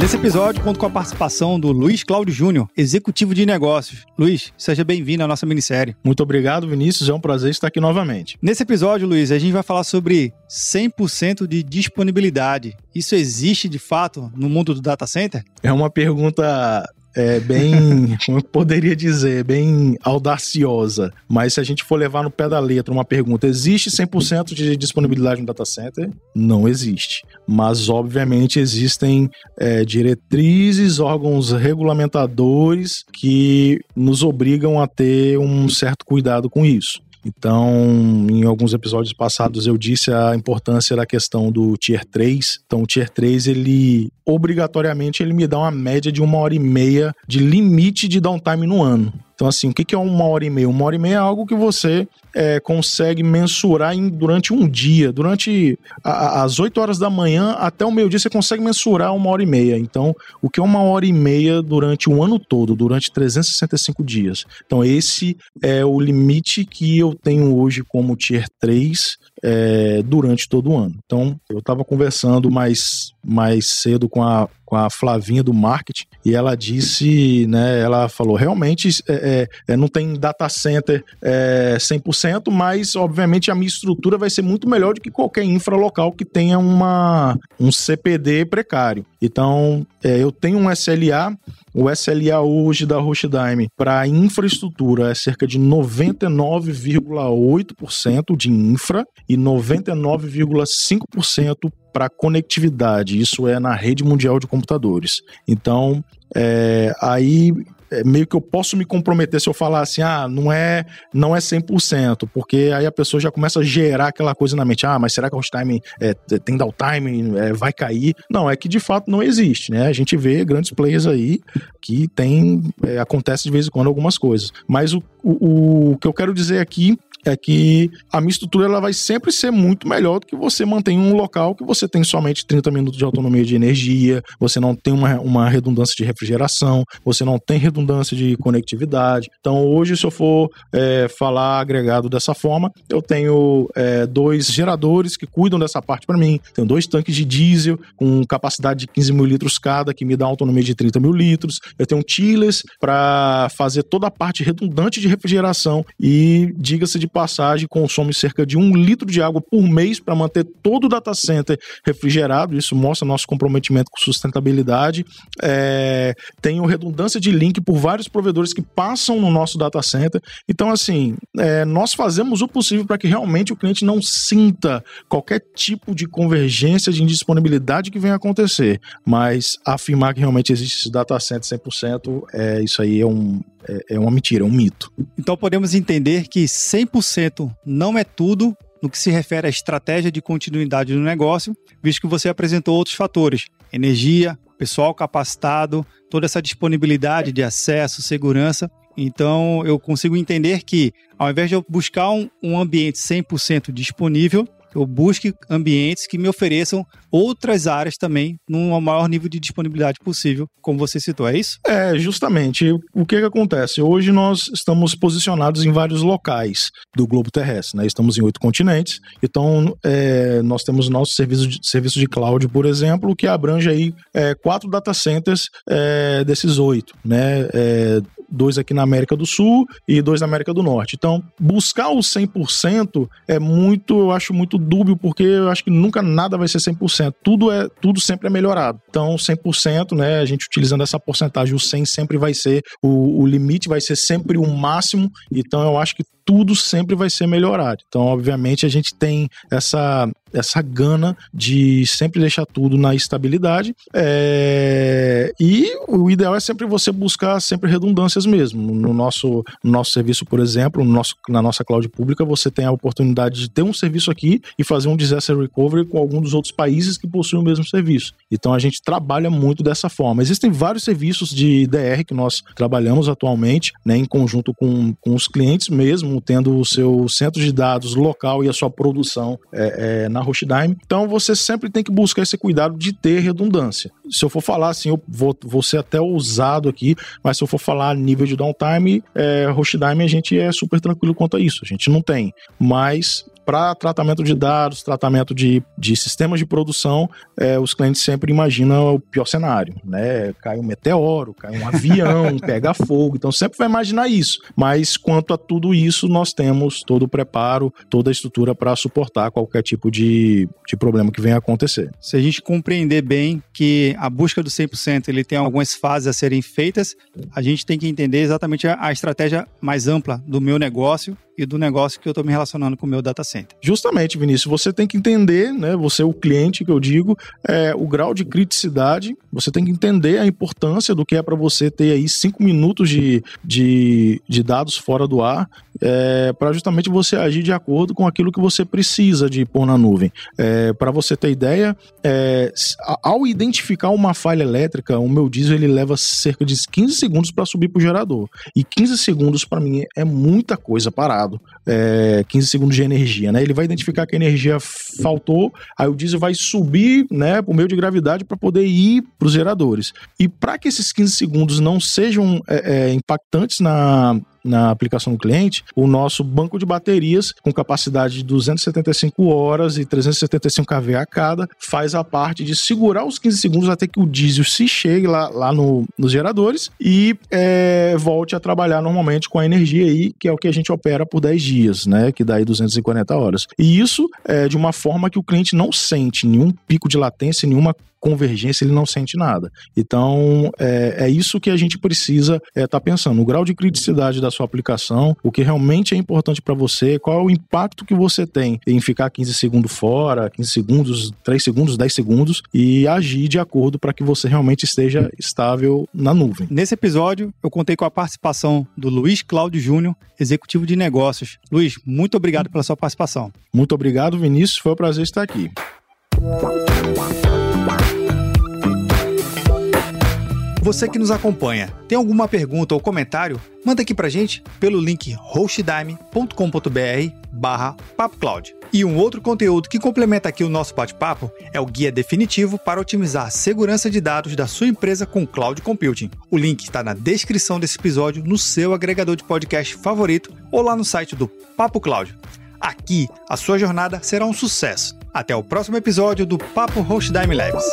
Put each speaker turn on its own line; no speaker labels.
Nesse episódio, conto com a participação do Luiz Cláudio Júnior, executivo de negócios. Luiz, seja bem-vindo à nossa minissérie.
Muito obrigado, Vinícius. É um prazer estar aqui novamente.
Nesse episódio, Luiz, a gente vai falar sobre 100% de disponibilidade. Isso existe de fato no mundo do data center?
É uma pergunta é bem, como eu poderia dizer, bem audaciosa. Mas se a gente for levar no pé da letra uma pergunta, existe 100% de disponibilidade no data center? Não existe. Mas, obviamente, existem é, diretrizes, órgãos regulamentadores que nos obrigam a ter um certo cuidado com isso. Então, em alguns episódios passados eu disse a importância da questão do Tier 3. Então, o Tier 3, ele obrigatoriamente ele me dá uma média de uma hora e meia de limite de downtime no ano. Então, assim, o que é uma hora e meia? Uma hora e meia é algo que você é, consegue mensurar em, durante um dia. Durante a, as 8 horas da manhã até o meio-dia, você consegue mensurar uma hora e meia. Então, o que é uma hora e meia durante o ano todo, durante 365 dias? Então, esse é o limite que eu tenho hoje como Tier 3 é, durante todo o ano. Então, eu estava conversando mais, mais cedo com a, com a Flavinha do marketing e ela disse, né, ela falou, realmente é, é, é não tem data center é, 100%, mas obviamente a minha estrutura vai ser muito melhor do que qualquer infra local que tenha uma, um CPD precário. Então, é, eu tenho um SLA o SLA hoje da Rochdime para infraestrutura é cerca de 99,8% de infra e 99,5% para conectividade. Isso é na rede mundial de computadores. Então, é, aí é, meio que eu posso me comprometer se eu falar assim, ah, não é, não é 100%, porque aí a pessoa já começa a gerar aquela coisa na mente, ah, mas será que o hostime é, tem downtime, é, vai cair? Não, é que de fato não existe, né? A gente vê grandes players aí que tem, é, acontece de vez em quando algumas coisas, mas o, o, o que eu quero dizer aqui é que a minha estrutura ela vai sempre ser muito melhor do que você mantém um local que você tem somente 30 minutos de autonomia de energia, você não tem uma, uma redundância de refrigeração, você não tem redundância de conectividade. Então, hoje, se eu for é, falar agregado dessa forma, eu tenho é, dois geradores que cuidam dessa parte para mim, tenho dois tanques de diesel com capacidade de 15 mil litros cada, que me dá autonomia de 30 mil litros, eu tenho chillers para fazer toda a parte redundante de refrigeração e, diga-se de passagem, consome cerca de um litro de água por mês para manter todo o data center refrigerado. Isso mostra nosso comprometimento com sustentabilidade. É, tenho redundância de link por vários provedores que passam no nosso data center. Então, assim, é, nós fazemos o possível para que realmente o cliente não sinta qualquer tipo de convergência de indisponibilidade que venha acontecer. Mas afirmar que realmente existe esse data center 100%, é, isso aí é, um, é, é uma mentira, é um mito.
Então podemos entender que 100% não é tudo no que se refere à estratégia de continuidade do negócio, visto que você apresentou outros fatores: energia, pessoal capacitado, toda essa disponibilidade de acesso, segurança. Então, eu consigo entender que, ao invés de eu buscar um, um ambiente 100% disponível, eu busque ambientes que me ofereçam outras áreas também num maior nível de disponibilidade possível, como você citou, é isso?
É, justamente. O que, que acontece? Hoje nós estamos posicionados em vários locais do globo terrestre, né? Estamos em oito continentes, então é, nós temos nosso serviço de, serviço de cloud, por exemplo, que abrange aí é, quatro data centers é, desses oito, né? Dois aqui na América do Sul e dois na América do Norte. Então, buscar o 100% é muito, eu acho muito dúbio, porque eu acho que nunca nada vai ser 100%. Tudo é, tudo sempre é melhorado. Então, 100%, né, a gente utilizando essa porcentagem, o 100 sempre vai ser o, o limite vai ser sempre o máximo. Então, eu acho que tudo sempre vai ser melhorado. Então, obviamente, a gente tem essa essa gana de sempre deixar tudo na estabilidade. É, e o ideal é sempre você buscar sempre redundâncias mesmo. No nosso, no nosso serviço, por exemplo, no nosso, na nossa cloud pública, você tem a oportunidade de ter um serviço aqui e fazer um disaster recovery com algum dos outros países que possuem o mesmo serviço. Então a gente trabalha muito dessa forma. Existem vários serviços de DR que nós trabalhamos atualmente, né, em conjunto com, com os clientes mesmo, tendo o seu centro de dados local e a sua produção é, é, na Hostdime. Então você sempre tem que buscar esse cuidado de ter redundância. Se eu for falar assim, eu vou, vou ser até ousado aqui, mas se eu for falar nível de downtime, é, Hostdime a gente é super tranquilo quanto a isso. A gente não tem. Mas para tratamento de dados, tratamento de, de sistemas de produção, é, os clientes sempre imaginam o pior cenário, né? Cai um meteoro, cai um avião, pega fogo, então sempre vai imaginar isso. Mas quanto a tudo isso, nós temos todo o preparo, toda a estrutura para suportar qualquer tipo de, de problema que venha a acontecer.
Se a gente compreender bem que a busca do 100% ele tem algumas fases a serem feitas, a gente tem que entender exatamente a, a estratégia mais ampla do meu negócio e do negócio que eu estou me relacionando com o meu data center.
Justamente, Vinícius, você tem que entender, né? Você, o cliente que eu digo, é, o grau de criticidade, você tem que entender a importância do que é para você ter aí cinco minutos de, de, de dados fora do ar, é, para justamente você agir de acordo com aquilo que você precisa de pôr na nuvem. É, para você ter ideia, é, ao identificar uma falha elétrica, o meu diesel ele leva cerca de 15 segundos para subir para o gerador. E 15 segundos para mim é muita coisa parado é, 15 segundos de energia, né? Ele vai identificar que a energia faltou, aí o diesel vai subir, né, por meio de gravidade para poder ir para os geradores. E para que esses 15 segundos não sejam é, é, impactantes na, na aplicação do cliente, o nosso banco de baterias, com capacidade de 275 horas e 375 kV a cada, faz a parte de segurar os 15 segundos até que o diesel se chegue lá, lá no, nos geradores e é, volte a trabalhar normalmente com a energia aí, que é o que a gente opera por 10 dias, né? Que dá aí 240 horas. E isso é de uma forma que o cliente não sente nenhum pico de latência, nenhuma convergência, ele não sente nada. Então, é, é isso que a gente precisa estar é, tá pensando. O grau de criticidade da sua aplicação, o que realmente é importante para você, qual é o impacto que você tem em ficar 15 segundos fora, 15 segundos, 3 segundos, 10 segundos e agir de acordo para que você realmente esteja estável na nuvem.
Nesse episódio, eu contei com a participação do Luiz Cláudio Júnior, executivo de negócios. Luiz, muito obrigado pela sua participação.
Muito obrigado, Vinícius. Foi um prazer estar aqui.
Você que nos acompanha, tem alguma pergunta ou comentário? Manda aqui pra gente pelo link hostdime.com.br barra papocloud. E um outro conteúdo que complementa aqui o nosso bate-papo é o guia definitivo para otimizar a segurança de dados da sua empresa com cloud computing. O link está na descrição desse episódio no seu agregador de podcast favorito ou lá no site do Papo Cloud. Aqui, a sua jornada será um sucesso. Até o próximo episódio do Papo Hostdime Labs.